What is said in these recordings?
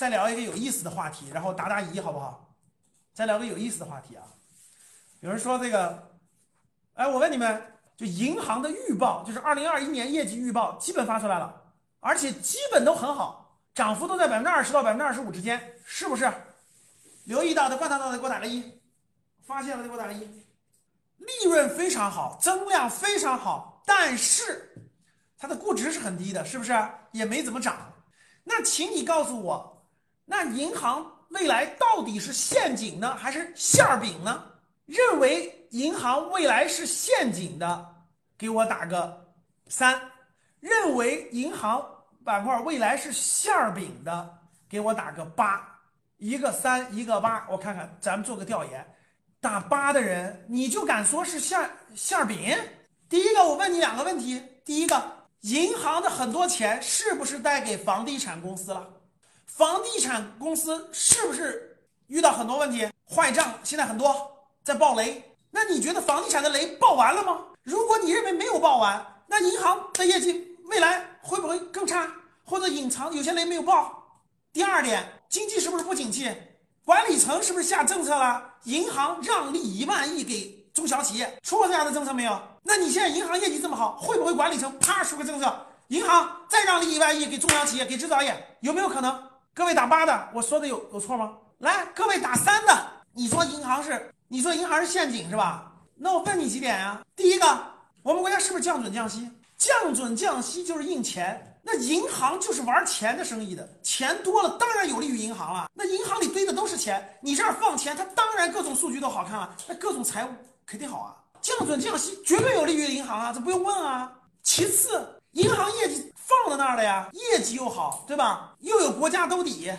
再聊一个有意思的话题，然后答答疑，好不好？再聊个有意思的话题啊。有人说这个，哎，我问你们，就银行的预报，就是二零二一年业绩预报，基本发出来了，而且基本都很好，涨幅都在百分之二十到百分之二十五之间，是不是？留意到的、观察到的，给我打个一；发现了的，给我打个一。利润非常好，增量非常好，但是它的估值是很低的，是不是？也没怎么涨。那请你告诉我，那银行未来到底是陷阱呢，还是馅儿饼呢？认为银行未来是陷阱的，给我打个三；认为银行板块未来是馅儿饼的，给我打个八。一个三，一个八，我看看，咱们做个调研。打八的人，你就敢说是馅馅儿饼？第一个，我问你两个问题。第一个，银行的很多钱是不是贷给房地产公司了？房地产公司是不是遇到很多问题，坏账现在很多在爆雷？那你觉得房地产的雷爆完了吗？如果你认为没有爆完，那银行的业绩未来会不会更差，或者隐藏有些雷没有爆？第二点，经济是不是不景气？管理层是不是下政策了？银行让利一万亿给中小企业，出过这样的政策没有？那你现在银行业绩这么好，会不会管理层啪出个政策，银行再让利一万亿给中小企业、给制造业，有没有可能？各位打八的，我说的有有错吗？来，各位打三的，你说银行是？你说银行是陷阱是吧？那我问你几点呀？第一个，我们国家是不是降准降息？降准降息就是印钱。那银行就是玩钱的生意的，钱多了当然有利于银行了。那银行里堆的都是钱，你这儿放钱，它当然各种数据都好看了，那各种财务肯定好啊。降准降息绝对有利于银行啊，这不用问啊。其次，银行那儿了呀，业绩又好，对吧？又有国家兜底，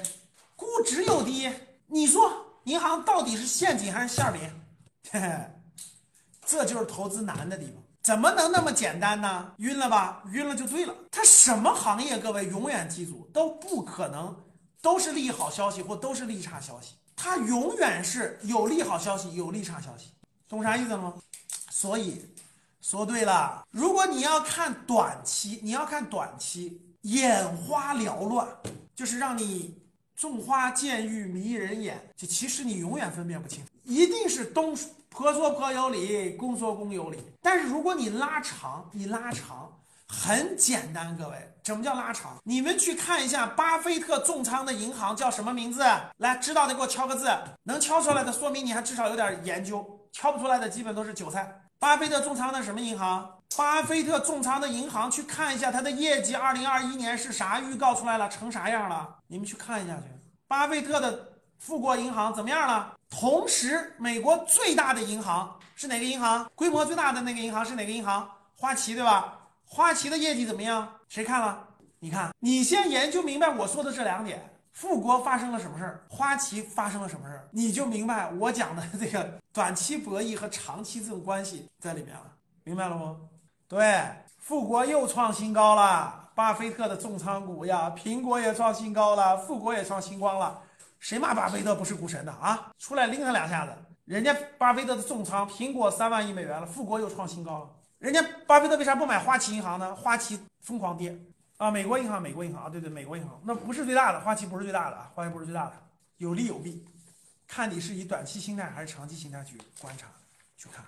估值又低，你说银行到底是陷阱还是馅饼？这就是投资难的地方。怎么能那么简单呢？晕了吧？晕了就对了。它什么行业？各位永远记住，都不可能都是利好消息或都是利差消息。它永远是有利好消息，有利差消息。懂啥意思了吗？所以说对了，如果你要看短期，你要看短期，眼花缭乱，就是让你种花见玉迷人眼，就其实你永远分辨不清，一定是东。婆说婆有理，公说公有理。但是如果你拉长，你拉长很简单，各位，什么叫拉长？你们去看一下巴菲特重仓的银行叫什么名字？来，知道的给我敲个字，能敲出来的说明你还至少有点研究，敲不出来的基本都是韭菜。巴菲特重仓的什么银行？巴菲特重仓的银行，去看一下它的业绩，二零二一年是啥预告出来了，成啥样了？你们去看一下去。巴菲特的富国银行怎么样了？同时，美国最大的银行是哪个银行？规模最大的那个银行是哪个银行？花旗，对吧？花旗的业绩怎么样？谁看了？你看，你先研究明白我说的这两点：富国发生了什么事儿，花旗发生了什么事儿，你就明白我讲的这个短期博弈和长期这种关系在里面了。明白了吗？对，富国又创新高了，巴菲特的重仓股呀，苹果也创新高了，富国也创新高了。谁骂巴菲特不是股神的啊？出来拎他两下子！人家巴菲特的重仓，苹果三万亿美元了，富国又创新高了。人家巴菲特为啥不买花旗银行呢？花旗疯狂跌啊！美国银行，美国银行啊，对对，美国银行那不是最大的，花旗不是最大的啊，花旗不是最大的，有利有弊，看你是以短期心态还是长期心态去观察去看。